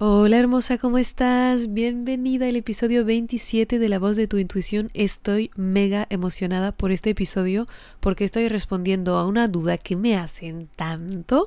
Hola hermosa, ¿cómo estás? Bienvenida al episodio 27 de La voz de tu intuición. Estoy mega emocionada por este episodio porque estoy respondiendo a una duda que me hacen tanto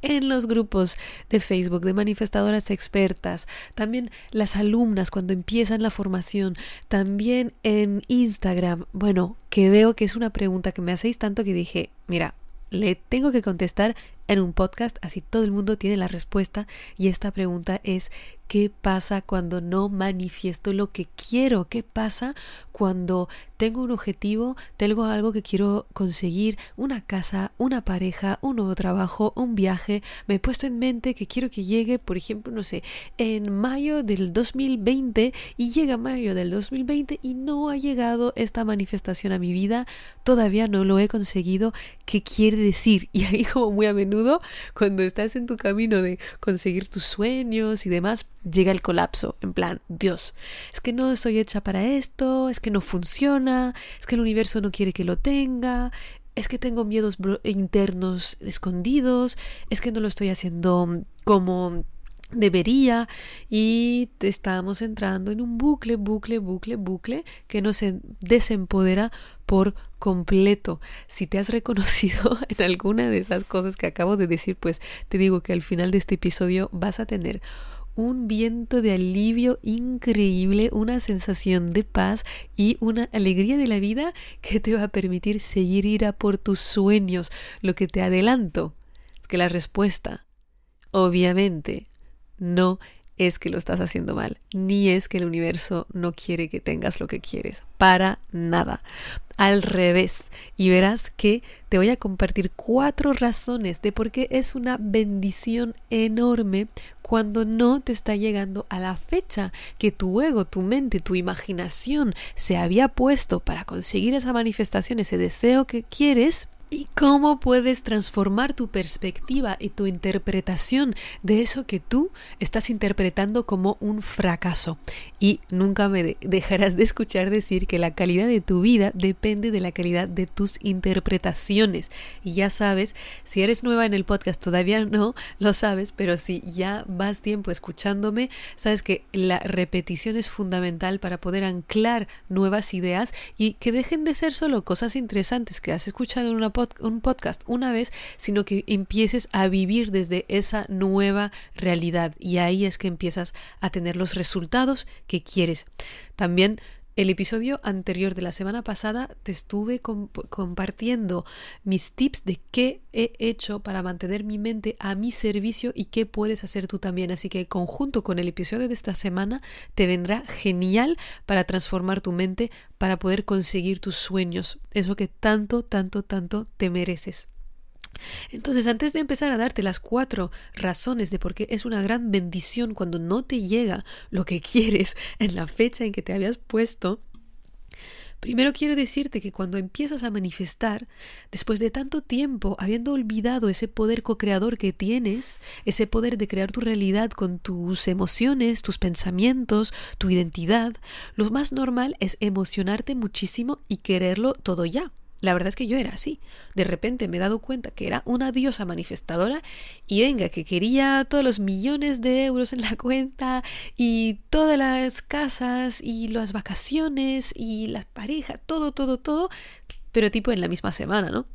en los grupos de Facebook de manifestadoras expertas, también las alumnas cuando empiezan la formación, también en Instagram. Bueno, que veo que es una pregunta que me hacéis tanto que dije, mira, le tengo que contestar en un podcast, así todo el mundo tiene la respuesta y esta pregunta es ¿qué pasa cuando no manifiesto lo que quiero? ¿Qué pasa cuando tengo un objetivo, tengo algo que quiero conseguir, una casa, una pareja, un nuevo trabajo, un viaje, me he puesto en mente que quiero que llegue, por ejemplo, no sé, en mayo del 2020 y llega mayo del 2020 y no ha llegado esta manifestación a mi vida, todavía no lo he conseguido, ¿qué quiere decir? Y ahí como muy a menudo cuando estás en tu camino de conseguir tus sueños y demás, llega el colapso, en plan, Dios, es que no estoy hecha para esto, es que no funciona, es que el universo no quiere que lo tenga, es que tengo miedos internos escondidos, es que no lo estoy haciendo como debería y estamos entrando en un bucle, bucle, bucle, bucle que nos desempodera por completo. Si te has reconocido en alguna de esas cosas que acabo de decir, pues te digo que al final de este episodio vas a tener un viento de alivio increíble, una sensación de paz y una alegría de la vida que te va a permitir seguir ir a por tus sueños. Lo que te adelanto es que la respuesta, obviamente, no es que lo estás haciendo mal, ni es que el universo no quiere que tengas lo que quieres, para nada. Al revés, y verás que te voy a compartir cuatro razones de por qué es una bendición enorme cuando no te está llegando a la fecha que tu ego, tu mente, tu imaginación se había puesto para conseguir esa manifestación, ese deseo que quieres ¿Y cómo puedes transformar tu perspectiva y tu interpretación de eso que tú estás interpretando como un fracaso? Y nunca me dejarás de escuchar decir que la calidad de tu vida depende de la calidad de tus interpretaciones. Y ya sabes, si eres nueva en el podcast todavía no lo sabes, pero si ya vas tiempo escuchándome, sabes que la repetición es fundamental para poder anclar nuevas ideas y que dejen de ser solo cosas interesantes que has escuchado en una un podcast una vez, sino que empieces a vivir desde esa nueva realidad y ahí es que empiezas a tener los resultados que quieres. También el episodio anterior de la semana pasada te estuve compartiendo mis tips de qué he hecho para mantener mi mente a mi servicio y qué puedes hacer tú también. Así que conjunto con el episodio de esta semana te vendrá genial para transformar tu mente, para poder conseguir tus sueños, eso que tanto, tanto, tanto te mereces. Entonces, antes de empezar a darte las cuatro razones de por qué es una gran bendición cuando no te llega lo que quieres en la fecha en que te habías puesto, Primero quiero decirte que cuando empiezas a manifestar, después de tanto tiempo habiendo olvidado ese poder co-creador que tienes, ese poder de crear tu realidad con tus emociones, tus pensamientos, tu identidad, lo más normal es emocionarte muchísimo y quererlo todo ya. La verdad es que yo era así. De repente me he dado cuenta que era una diosa manifestadora y venga, que quería todos los millones de euros en la cuenta y todas las casas y las vacaciones y las parejas, todo, todo, todo, pero tipo en la misma semana, ¿no?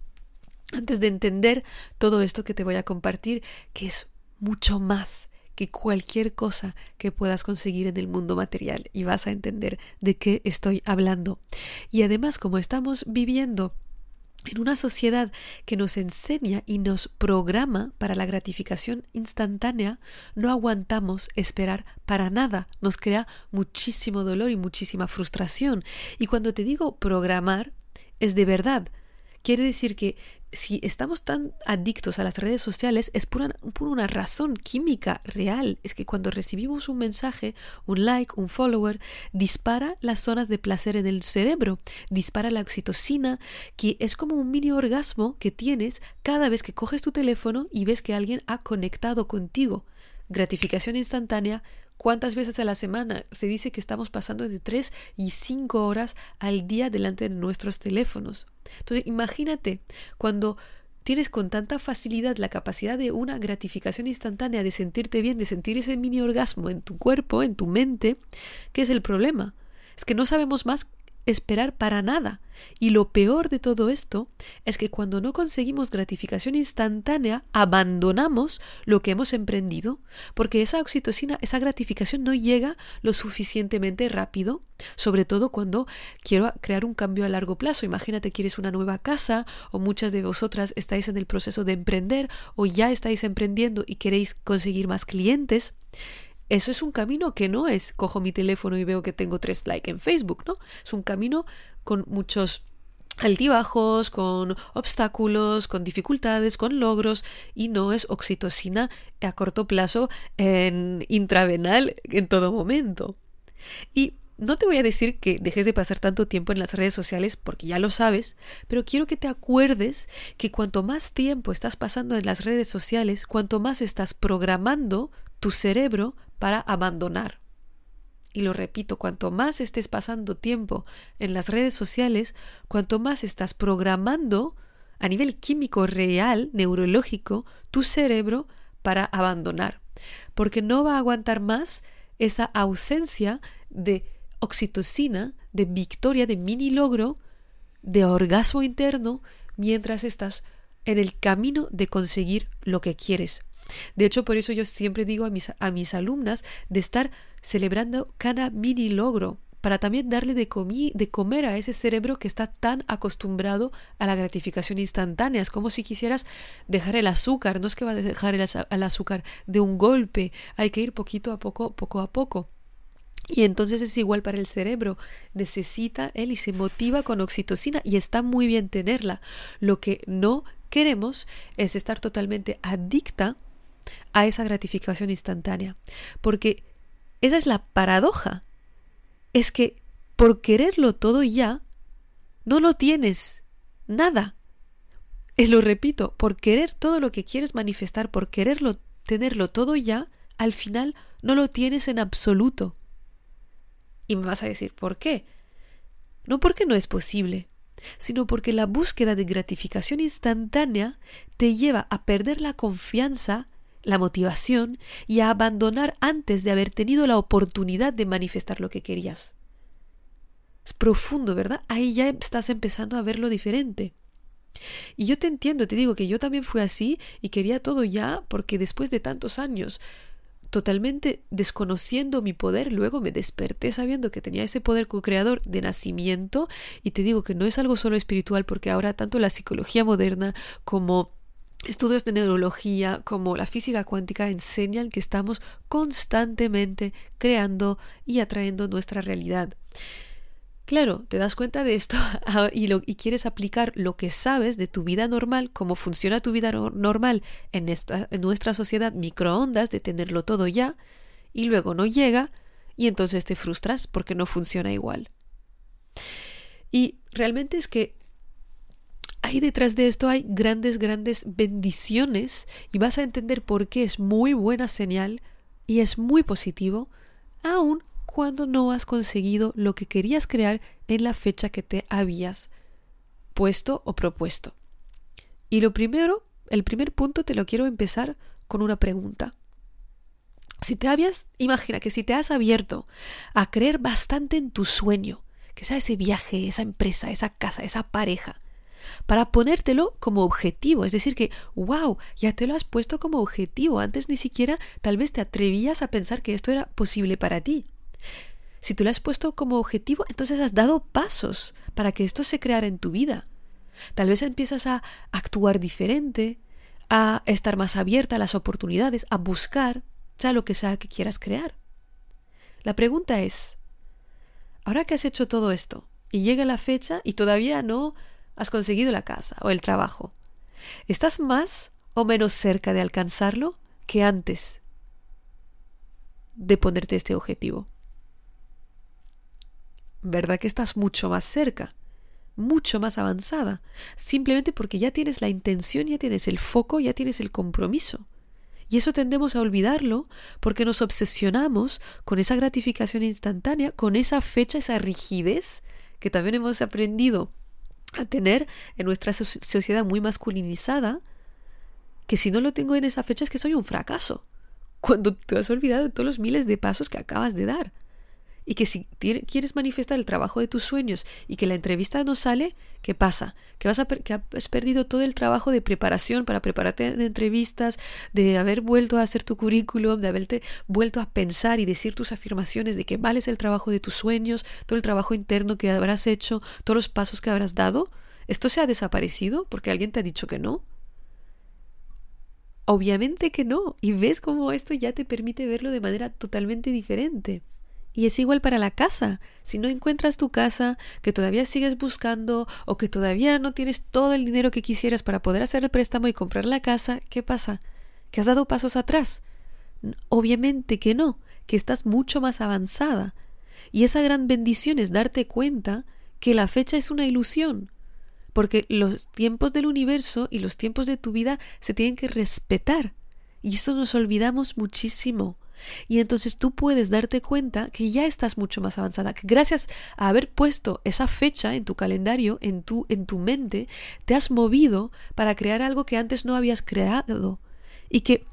Antes de entender todo esto que te voy a compartir, que es mucho más que cualquier cosa que puedas conseguir en el mundo material y vas a entender de qué estoy hablando. Y además, como estamos viviendo en una sociedad que nos enseña y nos programa para la gratificación instantánea, no aguantamos esperar para nada. Nos crea muchísimo dolor y muchísima frustración. Y cuando te digo programar, es de verdad Quiere decir que si estamos tan adictos a las redes sociales es por una, por una, razón química real. Es que cuando recibimos un mensaje, un like, un follower, dispara las zonas de placer en el cerebro, dispara la oxitocina, que es como un mini orgasmo que tienes cada vez que coges tu teléfono y ves que alguien ha conectado contigo. Gratificación instantánea, ¿Cuántas veces a la semana se dice que estamos pasando de 3 y 5 horas al día delante de nuestros teléfonos? Entonces, imagínate cuando tienes con tanta facilidad la capacidad de una gratificación instantánea, de sentirte bien, de sentir ese mini orgasmo en tu cuerpo, en tu mente, ¿qué es el problema? Es que no sabemos más esperar para nada. Y lo peor de todo esto es que cuando no conseguimos gratificación instantánea, abandonamos lo que hemos emprendido, porque esa oxitocina, esa gratificación no llega lo suficientemente rápido, sobre todo cuando quiero crear un cambio a largo plazo. Imagínate, quieres una nueva casa, o muchas de vosotras estáis en el proceso de emprender, o ya estáis emprendiendo y queréis conseguir más clientes. Eso es un camino que no es cojo mi teléfono y veo que tengo tres likes en Facebook, ¿no? Es un camino con muchos altibajos, con obstáculos, con dificultades, con logros y no es oxitocina a corto plazo en intravenal en todo momento. Y no te voy a decir que dejes de pasar tanto tiempo en las redes sociales porque ya lo sabes, pero quiero que te acuerdes que cuanto más tiempo estás pasando en las redes sociales, cuanto más estás programando tu cerebro para abandonar. Y lo repito, cuanto más estés pasando tiempo en las redes sociales, cuanto más estás programando a nivel químico real, neurológico, tu cerebro para abandonar. Porque no va a aguantar más esa ausencia de oxitocina, de victoria, de mini logro, de orgasmo interno, mientras estás en el camino de conseguir lo que quieres. De hecho, por eso yo siempre digo a mis, a mis alumnas de estar celebrando cada mini logro para también darle de, de comer a ese cerebro que está tan acostumbrado a la gratificación instantánea. Es como si quisieras dejar el azúcar, no es que va a dejar el, el azúcar de un golpe, hay que ir poquito a poco, poco a poco. Y entonces es igual para el cerebro, necesita él y se motiva con oxitocina y está muy bien tenerla. Lo que no queremos es estar totalmente adicta a esa gratificación instantánea. Porque esa es la paradoja. Es que por quererlo todo ya, no lo tienes. Nada. Y lo repito, por querer todo lo que quieres manifestar, por quererlo, tenerlo todo ya, al final no lo tienes en absoluto. Y me vas a decir, ¿por qué? No porque no es posible, sino porque la búsqueda de gratificación instantánea te lleva a perder la confianza la motivación y a abandonar antes de haber tenido la oportunidad de manifestar lo que querías. Es profundo, ¿verdad? Ahí ya estás empezando a verlo diferente. Y yo te entiendo, te digo que yo también fui así y quería todo ya porque después de tantos años totalmente desconociendo mi poder, luego me desperté sabiendo que tenía ese poder co-creador de nacimiento y te digo que no es algo solo espiritual porque ahora tanto la psicología moderna como Estudios de neurología como la física cuántica enseñan que estamos constantemente creando y atrayendo nuestra realidad. Claro, te das cuenta de esto y, lo, y, quieres aplicar lo que sabes de tu vida normal, cómo funciona tu vida normal en, nuestra sociedad microondas, de tenerlo todo ya, y luego no llega, y entonces te frustras porque no funciona igual. Y realmente es que ahí detrás de esto hay grandes, grandes bendiciones y vas a entender por qué es muy buena señal y es muy positivo, aun cuando no has conseguido lo que querías crear en la fecha que te habías puesto o propuesto. Y lo primero, el primer punto te lo quiero empezar con una pregunta. Si te habías, imagina que si te has abierto a creer bastante en tu sueño, que sea ese viaje, esa empresa, esa casa, esa pareja, para ponértelo como objetivo. Es decir, que, wow, ya te lo has puesto como objetivo. Antes ni siquiera tal vez te atrevías a pensar que esto era posible para ti. Si tú lo has puesto como objetivo, entonces has dado pasos para que esto se creara en tu vida. Tal vez empiezas a actuar diferente, a estar más abierta a las oportunidades, a buscar, sea lo que sea que quieras crear. La pregunta es, ahora que has hecho todo esto y llega la fecha y todavía no has conseguido la casa o el trabajo. ¿Estás más o menos cerca de alcanzarlo que antes de ponerte este objetivo? ¿Verdad que estás mucho más cerca? mucho más avanzada, simplemente porque ya tienes la intención, ya tienes el foco, ya tienes el compromiso. Y eso tendemos a olvidarlo porque nos obsesionamos con esa gratificación instantánea, con esa fecha, esa rigidez que también hemos aprendido a tener en nuestra sociedad muy masculinizada, que si no lo tengo en esa fecha es que soy un fracaso, cuando te has olvidado de todos los miles de pasos que acabas de dar y que si quieres manifestar el trabajo de tus sueños y que la entrevista no sale, ¿qué pasa? Que, vas que has perdido todo el trabajo de preparación para prepararte en entrevistas, de haber vuelto a hacer tu currículum, de haberte vuelto a pensar y decir tus afirmaciones de que vales el trabajo de tus sueños, todo el trabajo interno que habrás hecho, todos los pasos que habrás dado. ¿Esto se ha desaparecido porque alguien te ha dicho que no? Obviamente que no. Y ves cómo esto ya te permite verlo de manera totalmente diferente. Y es igual para la casa. Si no encuentras tu casa, que todavía sigues buscando o que todavía no tienes todo el dinero que quisieras para poder hacer el préstamo y comprar la casa, ¿qué pasa? ¿Que has dado pasos atrás? Obviamente que no, que estás mucho más avanzada. Y esa gran bendición es darte cuenta que la fecha es una ilusión, porque los tiempos del universo y los tiempos de tu vida se tienen que respetar. Y eso nos olvidamos muchísimo. Y entonces tú puedes darte cuenta que ya estás mucho más avanzada, que gracias a haber puesto esa fecha en tu calendario, en tu, en tu mente, te has movido para crear algo que antes no habías creado y que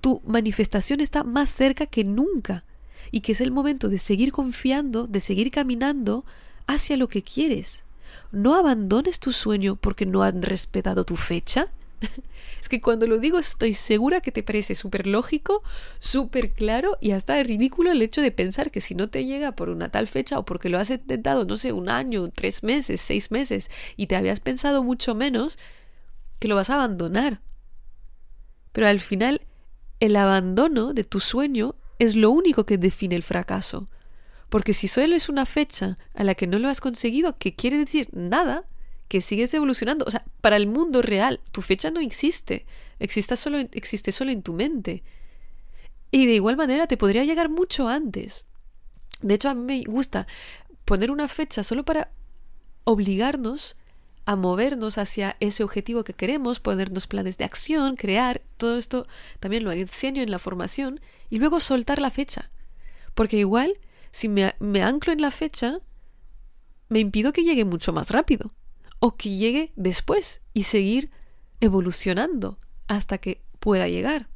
tu manifestación está más cerca que nunca y que es el momento de seguir confiando, de seguir caminando hacia lo que quieres. No abandones tu sueño porque no han respetado tu fecha. Es que cuando lo digo estoy segura que te parece súper lógico, súper claro y hasta ridículo el hecho de pensar que si no te llega por una tal fecha o porque lo has intentado, no sé, un año, tres meses, seis meses y te habías pensado mucho menos, que lo vas a abandonar. Pero al final, el abandono de tu sueño es lo único que define el fracaso. Porque si solo es una fecha a la que no lo has conseguido, que quiere decir nada, que sigues evolucionando. O sea, para el mundo real, tu fecha no existe. Existe solo, existe solo en tu mente. Y de igual manera te podría llegar mucho antes. De hecho, a mí me gusta poner una fecha solo para obligarnos a movernos hacia ese objetivo que queremos, ponernos planes de acción, crear, todo esto también lo enseño en la formación, y luego soltar la fecha. Porque igual, si me, me anclo en la fecha, me impido que llegue mucho más rápido o que llegue después y seguir evolucionando hasta que pueda llegar.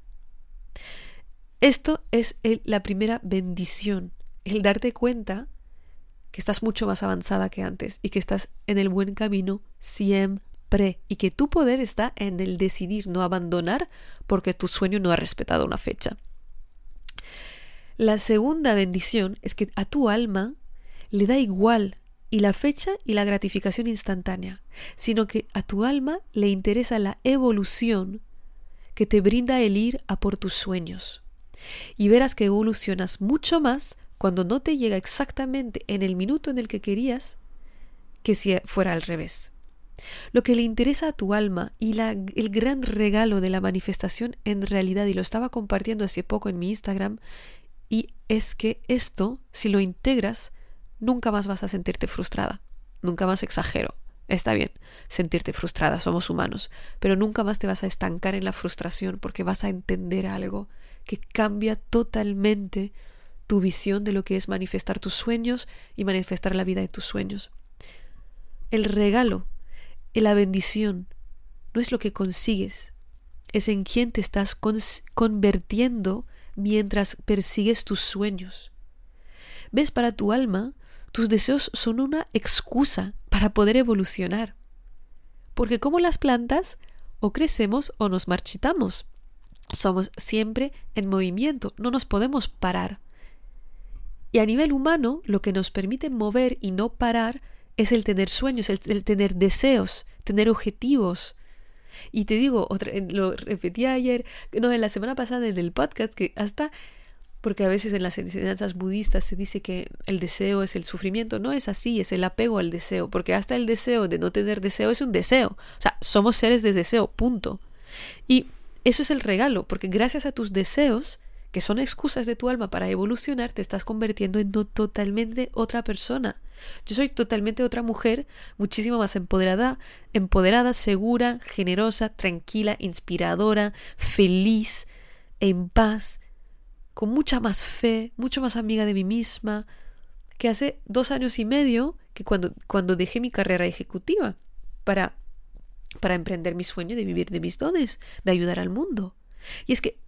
Esto es la primera bendición, el darte cuenta que estás mucho más avanzada que antes y que estás en el buen camino siempre y que tu poder está en el decidir no abandonar porque tu sueño no ha respetado una fecha. La segunda bendición es que a tu alma le da igual y la fecha y la gratificación instantánea, sino que a tu alma le interesa la evolución que te brinda el ir a por tus sueños. Y verás que evolucionas mucho más cuando no te llega exactamente en el minuto en el que querías que si fuera al revés. Lo que le interesa a tu alma y la, el gran regalo de la manifestación en realidad, y lo estaba compartiendo hace poco en mi Instagram, y es que esto, si lo integras, nunca más vas a sentirte frustrada. Nunca más exagero. Está bien, sentirte frustrada, somos humanos, pero nunca más te vas a estancar en la frustración porque vas a entender algo que cambia totalmente tu visión de lo que es manifestar tus sueños y manifestar la vida de tus sueños. El regalo la bendición no es lo que consigues, es en quién te estás convirtiendo mientras persigues tus sueños. ¿Ves? Para tu alma, tus deseos son una excusa para poder evolucionar. Porque como las plantas, o crecemos o nos marchitamos. Somos siempre en movimiento, no nos podemos parar. Y a nivel humano, lo que nos permite mover y no parar es el tener sueños, el, tener deseos, tener objetivos. Y te digo, otra, lo repetí ayer, no, en la semana pasada en el podcast, que hasta porque a veces en las enseñanzas budistas se dice que el deseo es el sufrimiento. No es así, es el apego al deseo, porque hasta el deseo de no tener deseo es un deseo. O sea, somos seres de deseo, punto. Y eso es el regalo, porque gracias a tus deseos, que son excusas de tu alma para evolucionar, te estás convirtiendo en totalmente otra persona. Yo soy totalmente otra mujer, muchísimo más empoderada, empoderada, segura, generosa, tranquila, inspiradora, feliz, en paz, con mucha más fe, mucho más amiga de mí misma, que hace dos años y medio que cuando, cuando dejé mi carrera ejecutiva para, para emprender mi sueño de vivir de mis dones, de ayudar al mundo. Y es que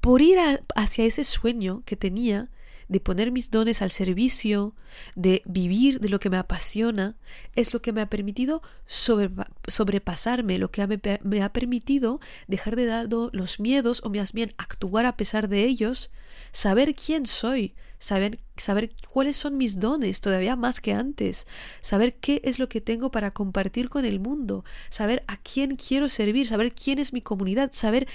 por ir hacia ese sueño que tenía, de poner mis dones al servicio, de vivir de lo que me apasiona, es lo que me ha permitido sobrepasarme, lo que me, ha permitido dejar de lado los miedos o más bien actuar a pesar de ellos, saber quién soy, saber, saber cuáles son mis dones todavía más que antes, saber qué es lo que tengo para compartir con el mundo, saber a quién quiero servir, saber quién es mi comunidad, saber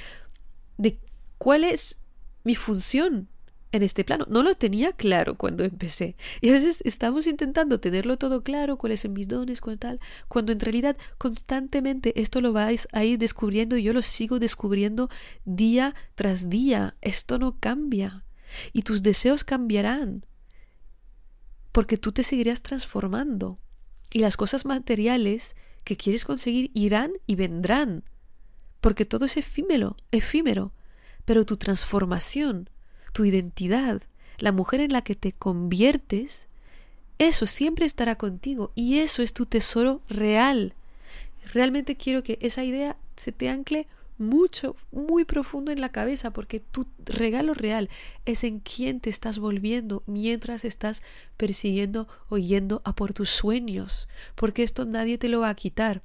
de cuál es mi función en este plano. No lo tenía claro cuando empecé. Y a veces estamos intentando tenerlo todo claro, cuáles son mis dones, cuál tal, cuando en realidad constantemente esto lo vais a ir descubriendo y yo lo sigo descubriendo día tras día. Esto no cambia. Y tus deseos cambiarán. Porque tú te seguirás transformando. Y las cosas materiales que quieres conseguir irán y vendrán. Porque todo es efímero, efímero. Pero tu transformación, tu identidad, la mujer en la que te conviertes, eso siempre estará contigo y eso es tu tesoro real. Realmente quiero que esa idea se te ancle mucho, muy profundo en la cabeza, porque tu regalo real es en quién te estás volviendo mientras estás persiguiendo o yendo a por tus sueños, porque esto nadie te lo va a quitar.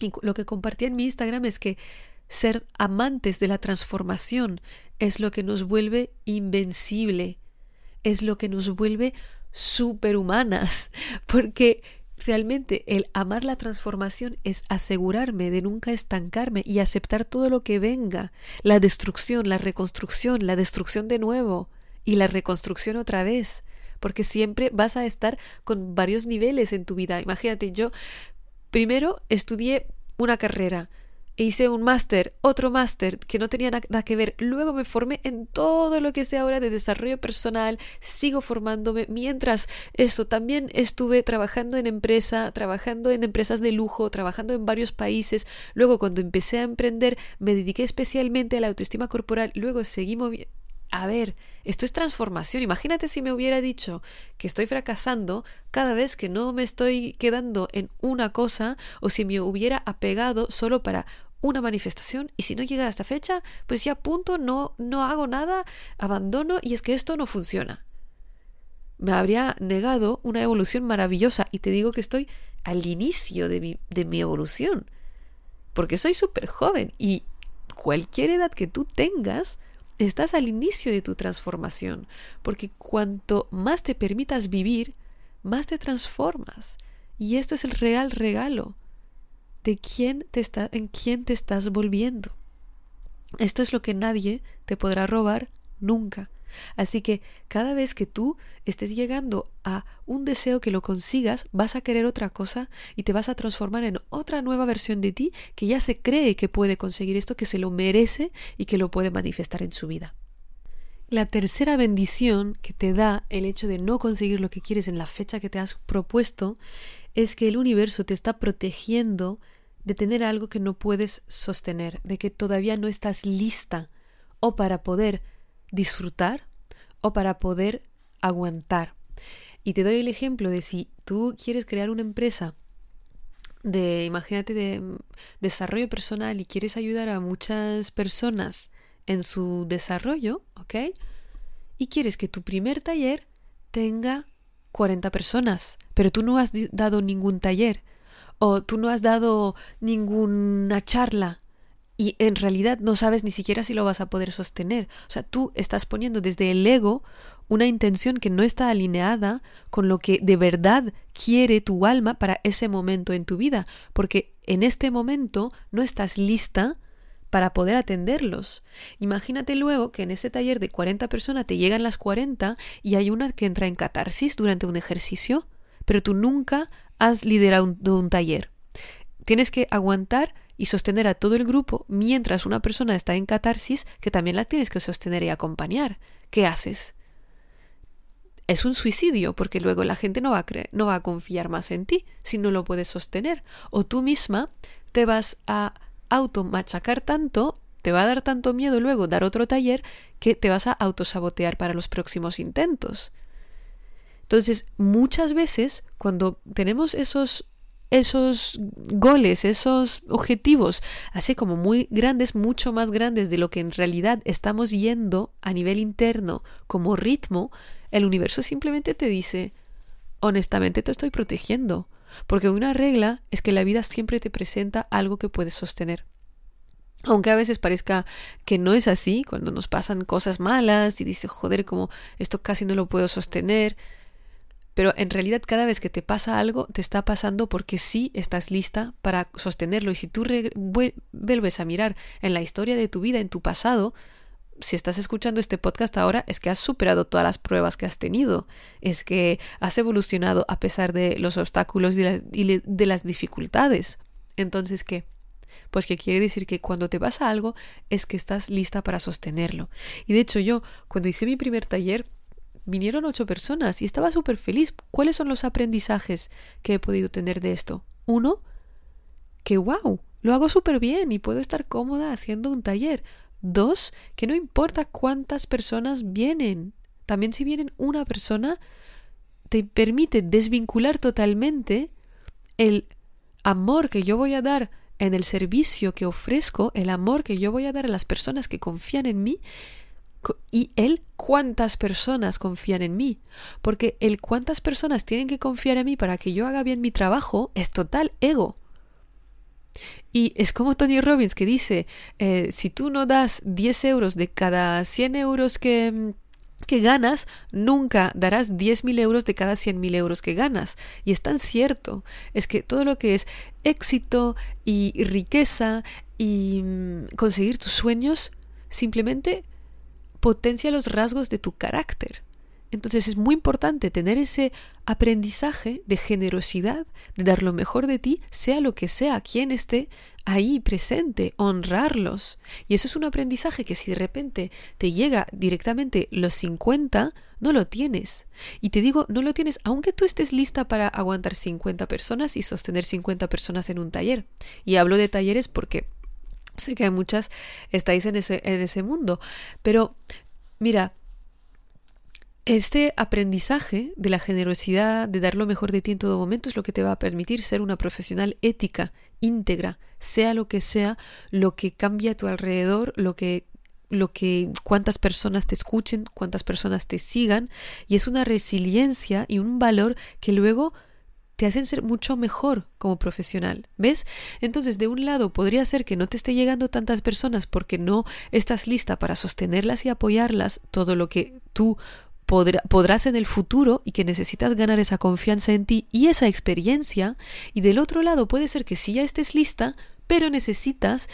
Y lo que compartí en mi Instagram es que ser amantes de la transformación es lo que nos vuelve invencible, es lo que nos vuelve superhumanas, porque realmente el amar la transformación es asegurarme de nunca estancarme y aceptar todo lo que venga, la destrucción, la reconstrucción, la destrucción de nuevo y la reconstrucción otra vez, porque siempre vas a estar con varios niveles en tu vida. Imagínate, yo primero estudié una carrera, hice un máster, otro máster que no tenía nada que ver. Luego me formé en todo lo que sé ahora de desarrollo personal, sigo formándome. Mientras esto, también estuve trabajando en empresa, trabajando en empresas de lujo, trabajando en varios países. Luego cuando empecé a emprender me dediqué especialmente a la autoestima corporal. Luego seguí moviendo a ver, esto es transformación. Imagínate si me hubiera dicho que estoy fracasando cada vez que no me estoy quedando en una cosa o si me hubiera apegado solo para una manifestación y si no llega a esta fecha, pues ya punto, no, no hago nada, abandono y es que esto no funciona. Me habría negado una evolución maravillosa y te digo que estoy al inicio de mi, de mi evolución, porque soy súper joven y cualquier edad que tú tengas, estás al inicio de tu transformación, porque cuanto más te permitas vivir, más te transformas. Y esto es el real regalo de quién te está, en quién te estás volviendo. Esto es lo que nadie te podrá robar nunca. Así que cada vez que tú estés llegando a un deseo que lo consigas, vas a querer otra cosa y te vas a transformar en otra nueva versión de ti que ya se cree que puede conseguir esto, que se lo merece y que lo puede manifestar en su vida. La tercera bendición que te da el hecho de no conseguir lo que quieres en la fecha que te has propuesto es que el universo te está protegiendo de tener algo que no puedes sostener, de que todavía no estás lista o para poder disfrutar o para poder aguantar. Y te doy el ejemplo de si tú quieres crear una empresa de, imagínate, de desarrollo personal y quieres ayudar a muchas personas en su desarrollo, ¿ok? Y quieres que tu primer taller tenga 40 personas, pero tú no has dado ningún taller o tú no has dado ninguna charla y en realidad no sabes ni siquiera si lo vas a poder sostener. O sea, tú estás poniendo desde el ego una intención que no está alineada con lo que de verdad quiere tu alma para ese momento en tu vida, porque en este momento no estás lista para poder atenderlos. Imagínate luego que en ese taller de 40 personas te llegan las 40 y hay una que entra en catarsis durante un ejercicio, pero tú nunca has liderado un, un taller. Tienes que aguantar y sostener a todo el grupo mientras una persona está en catarsis que también la tienes que sostener y acompañar. ¿Qué haces? Es un suicidio porque luego la gente no va a no va a confiar más en ti si no lo puedes sostener. O tú misma te vas a automachacar tanto, te va a dar tanto miedo luego dar otro taller que te vas a autosabotear para los próximos intentos. Entonces, muchas veces cuando tenemos esos esos goles, esos objetivos, así como muy grandes, mucho más grandes de lo que en realidad estamos yendo a nivel interno como ritmo, el universo simplemente te dice, honestamente te estoy protegiendo, porque una regla es que la vida siempre te presenta algo que puedes sostener. Aunque a veces parezca que no es así, cuando nos pasan cosas malas y dices, joder, como esto casi no lo puedo sostener, pero en realidad cada vez que te pasa algo, te está pasando porque sí estás lista para sostenerlo. Y si tú vuelves a mirar en la historia de tu vida, en tu pasado, si estás escuchando este podcast ahora, es que has superado todas las pruebas que has tenido, es que has evolucionado a pesar de los obstáculos y de las dificultades. Entonces, ¿qué? Pues que quiere decir que cuando te pasa algo es que estás lista para sostenerlo. Y de hecho yo, cuando hice mi primer taller, vinieron ocho personas y estaba súper feliz. ¿Cuáles son los aprendizajes que he podido tener de esto? Uno, que wow, lo hago súper bien y puedo estar cómoda haciendo un taller. Dos, que no importa cuántas personas vienen. También si vienen una persona, te permite desvincular totalmente el amor que yo voy a dar en el servicio que ofrezco, el amor que yo voy a dar a las personas que confían en mí y el cuántas personas confían en mí. Porque el cuántas personas tienen que confiar en mí para que yo haga bien mi trabajo es total ego. Y es como Tony Robbins que dice, eh, si tú no das 10 euros de cada 100 euros que, que ganas, nunca darás 10.000 euros de cada 100.000 euros que ganas. Y es tan cierto, es que todo lo que es éxito y riqueza y mm, conseguir tus sueños, simplemente potencia los rasgos de tu carácter. Entonces es muy importante tener ese aprendizaje de generosidad, de dar lo mejor de ti, sea lo que sea, quien esté ahí presente, honrarlos. Y eso es un aprendizaje que si de repente te llega directamente los 50, no lo tienes. Y te digo, no lo tienes aunque tú estés lista para aguantar 50 personas y sostener 50 personas en un taller. Y hablo de talleres porque Sé que hay muchas estáis en ese, en ese mundo, pero mira, este aprendizaje de la generosidad, de dar lo mejor de ti en todo momento, es lo que te va a permitir ser una profesional ética, íntegra, sea lo que sea, lo que cambia a tu alrededor, lo que lo que cuántas personas te escuchen, cuántas personas te sigan, y es una resiliencia y un valor que luego te hacen ser mucho mejor como profesional. ¿Ves? Entonces, de un lado, podría ser que no te esté llegando tantas personas porque no estás lista para sostenerlas y apoyarlas todo lo que tú podrás en el futuro y que necesitas ganar esa confianza en ti y esa experiencia. Y del otro lado, puede ser que sí ya estés lista, pero necesitas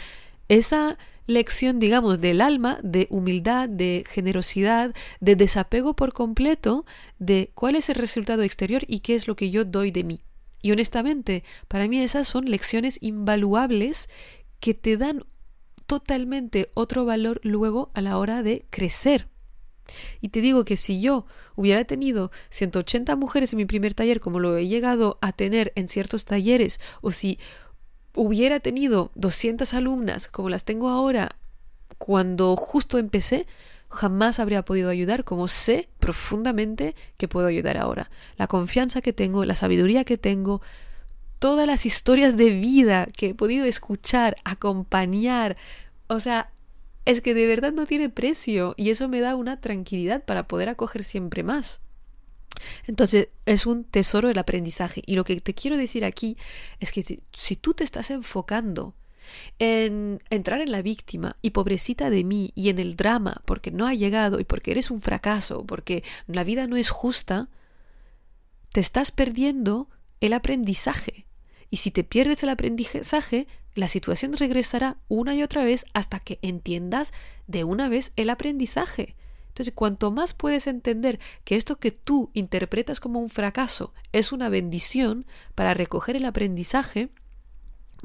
esa lección, digamos, del alma, de humildad, de generosidad, de desapego por completo de cuál es el resultado exterior y qué es lo que yo doy de mí. Y honestamente, para mí esas son lecciones invaluables que te dan totalmente otro valor luego a la hora de crecer. Y te digo que si yo hubiera tenido 180 mujeres en mi primer taller como lo he llegado a tener en ciertos talleres, o si hubiera tenido 200 alumnas como las tengo ahora cuando justo empecé, jamás habría podido ayudar como sé profundamente que puedo ayudar ahora. La confianza que tengo, la sabiduría que tengo, todas las historias de vida que he podido escuchar, acompañar, o sea, es que de verdad no tiene precio y eso me da una tranquilidad para poder acoger siempre más. Entonces es un tesoro del aprendizaje. Y lo que te quiero decir aquí es que si tú te estás enfocando en entrar en la víctima y pobrecita de mí y en el drama porque no ha llegado y porque eres un fracaso, porque la vida no es justa, te estás perdiendo el aprendizaje. Y si te pierdes el aprendizaje, la situación regresará una y otra vez hasta que entiendas de una vez el aprendizaje. Entonces, cuanto más puedes entender que esto que tú interpretas como un fracaso es una bendición para recoger el aprendizaje,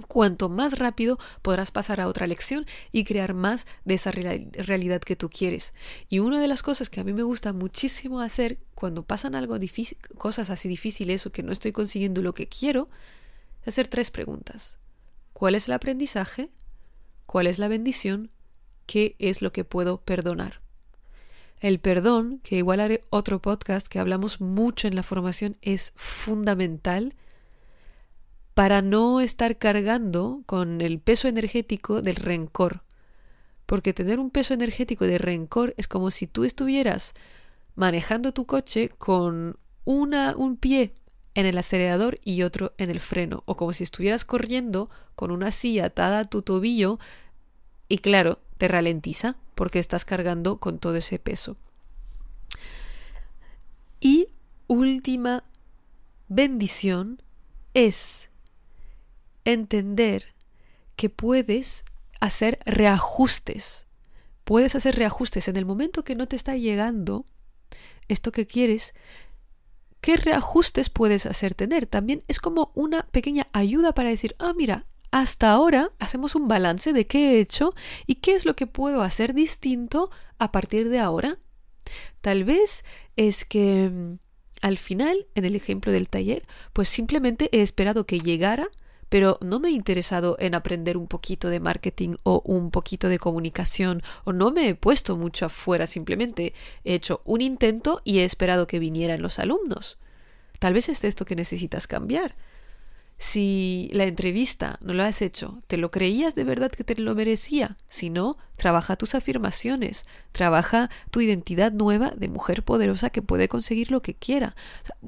cuanto más rápido podrás pasar a otra lección y crear más de esa realidad que tú quieres. Y una de las cosas que a mí me gusta muchísimo hacer cuando pasan algo cosas así difíciles o que no estoy consiguiendo lo que quiero, es hacer tres preguntas. ¿Cuál es el aprendizaje? ¿Cuál es la bendición? ¿Qué es lo que puedo perdonar? El perdón, que igual haré otro podcast que hablamos mucho en la formación, es fundamental para no estar cargando con el peso energético del rencor. Porque tener un peso energético de rencor es como si tú estuvieras manejando tu coche con una, un pie en el acelerador y otro en el freno, o como si estuvieras corriendo con una silla atada a tu tobillo y claro, te ralentiza porque estás cargando con todo ese peso. Y última bendición es entender que puedes hacer reajustes. Puedes hacer reajustes en el momento que no te está llegando esto que quieres. ¿Qué reajustes puedes hacer tener? También es como una pequeña ayuda para decir, ah, mira, hasta ahora hacemos un balance de qué he hecho y qué es lo que puedo hacer distinto a partir de ahora. Tal vez es que mm, al final, en el ejemplo del taller, pues simplemente he esperado que llegara pero no me he interesado en aprender un poquito de marketing o un poquito de comunicación o no me he puesto mucho afuera, simplemente he hecho un intento y he esperado que vinieran los alumnos. Tal vez es esto que necesitas cambiar. Si la entrevista no lo has hecho, ¿te lo creías de verdad que te lo merecía? Si no, trabaja tus afirmaciones, trabaja tu identidad nueva de mujer poderosa que puede conseguir lo que quiera.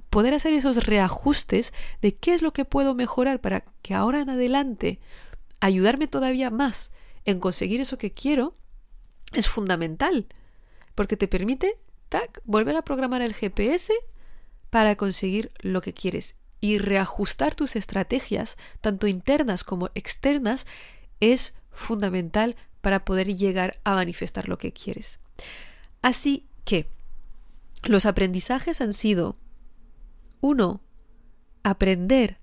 poder hacer esos reajustes de qué es lo que puedo mejorar para que ahora en adelante ayudarme todavía más en conseguir eso que quiero es fundamental, porque te permite, tac, volver a programar el GPS para conseguir lo que quieres y reajustar tus estrategias, tanto internas como externas, es fundamental para poder llegar a manifestar lo que quieres. Así que los aprendizajes han sido, uno, aprender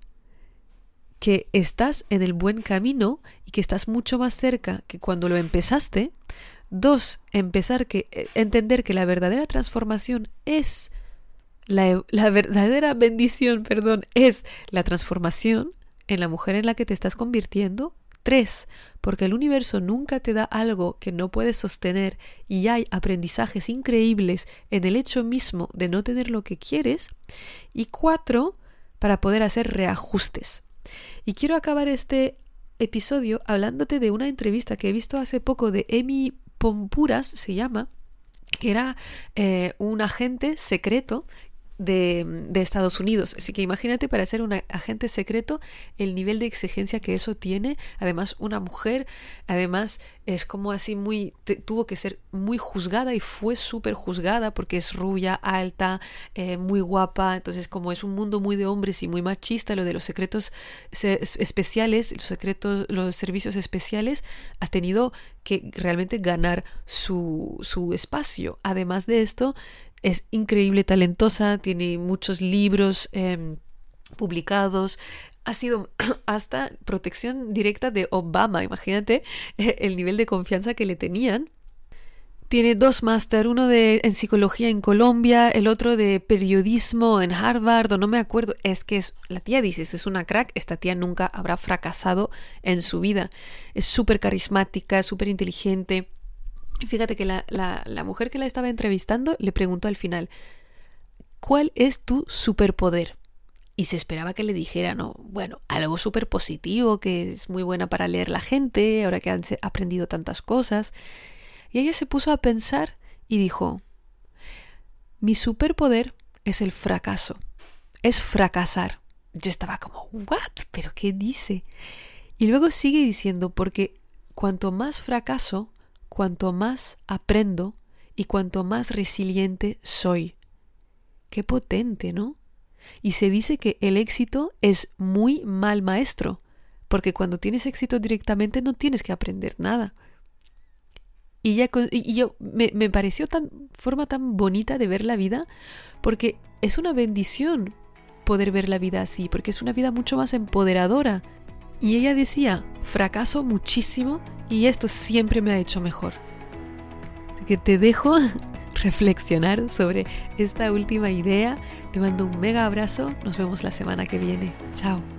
que estás en el buen camino y que estás mucho más cerca que cuando lo empezaste. Dos, empezar que eh, entender que la verdadera transformación es la, verdadera bendición, perdón, es la transformación en la mujer en la que te estás convirtiendo. Tres, porque el universo nunca te da algo que no puedes sostener y hay aprendizajes increíbles en el hecho mismo de no tener lo que quieres. Y cuatro, para poder hacer reajustes. Y quiero acabar este episodio hablándote de una entrevista que he visto hace poco de Emi Pompuras, se llama, que era eh, un agente secreto de, Estados Unidos. Así que imagínate para ser un agente secreto el nivel de exigencia que eso tiene. Además, una mujer, además es como así muy, tuvo que ser muy juzgada y fue súper juzgada porque es rubia, alta, eh, muy guapa. Entonces, como es un mundo muy de hombres y muy machista, lo de los secretos especiales, los secretos, los servicios especiales, ha tenido que realmente ganar su, su espacio. Además de esto, es increíble, talentosa, tiene muchos libros em, publicados, ha sido hasta protección directa de Obama, imagínate el nivel de confianza que le tenían. Tiene dos máster, uno de en psicología en Colombia, el otro de periodismo en Harvard, o no me acuerdo. Es que es, la tía dice, es una crack, esta tía nunca habrá fracasado en su vida. Es súper carismática, súper inteligente. Fíjate que la, la, mujer que la estaba entrevistando le preguntó al final, ¿cuál es tu superpoder? Y se esperaba que le dijera, no, bueno, algo súper positivo, que es muy buena para leer la gente, ahora que han aprendido tantas cosas. Y ella se puso a pensar y dijo, mi superpoder es el fracaso, es fracasar. Yo estaba como, ¿what? ¿Pero qué dice? Y luego sigue diciendo, porque cuanto más fracaso, cuanto más aprendo y cuanto más resiliente soy. Qué potente, ¿no? Y se dice que el éxito es muy mal maestro, porque cuando tienes éxito directamente no tienes que aprender nada. Y, yo me, me pareció tan forma tan bonita de ver la vida, porque es una bendición poder ver la vida así, porque es una vida mucho más empoderadora. Y ella decía, fracaso muchísimo y esto siempre me ha hecho mejor. que te dejo reflexionar sobre esta última idea. Te mando un mega abrazo. Nos vemos la semana que viene. Chao.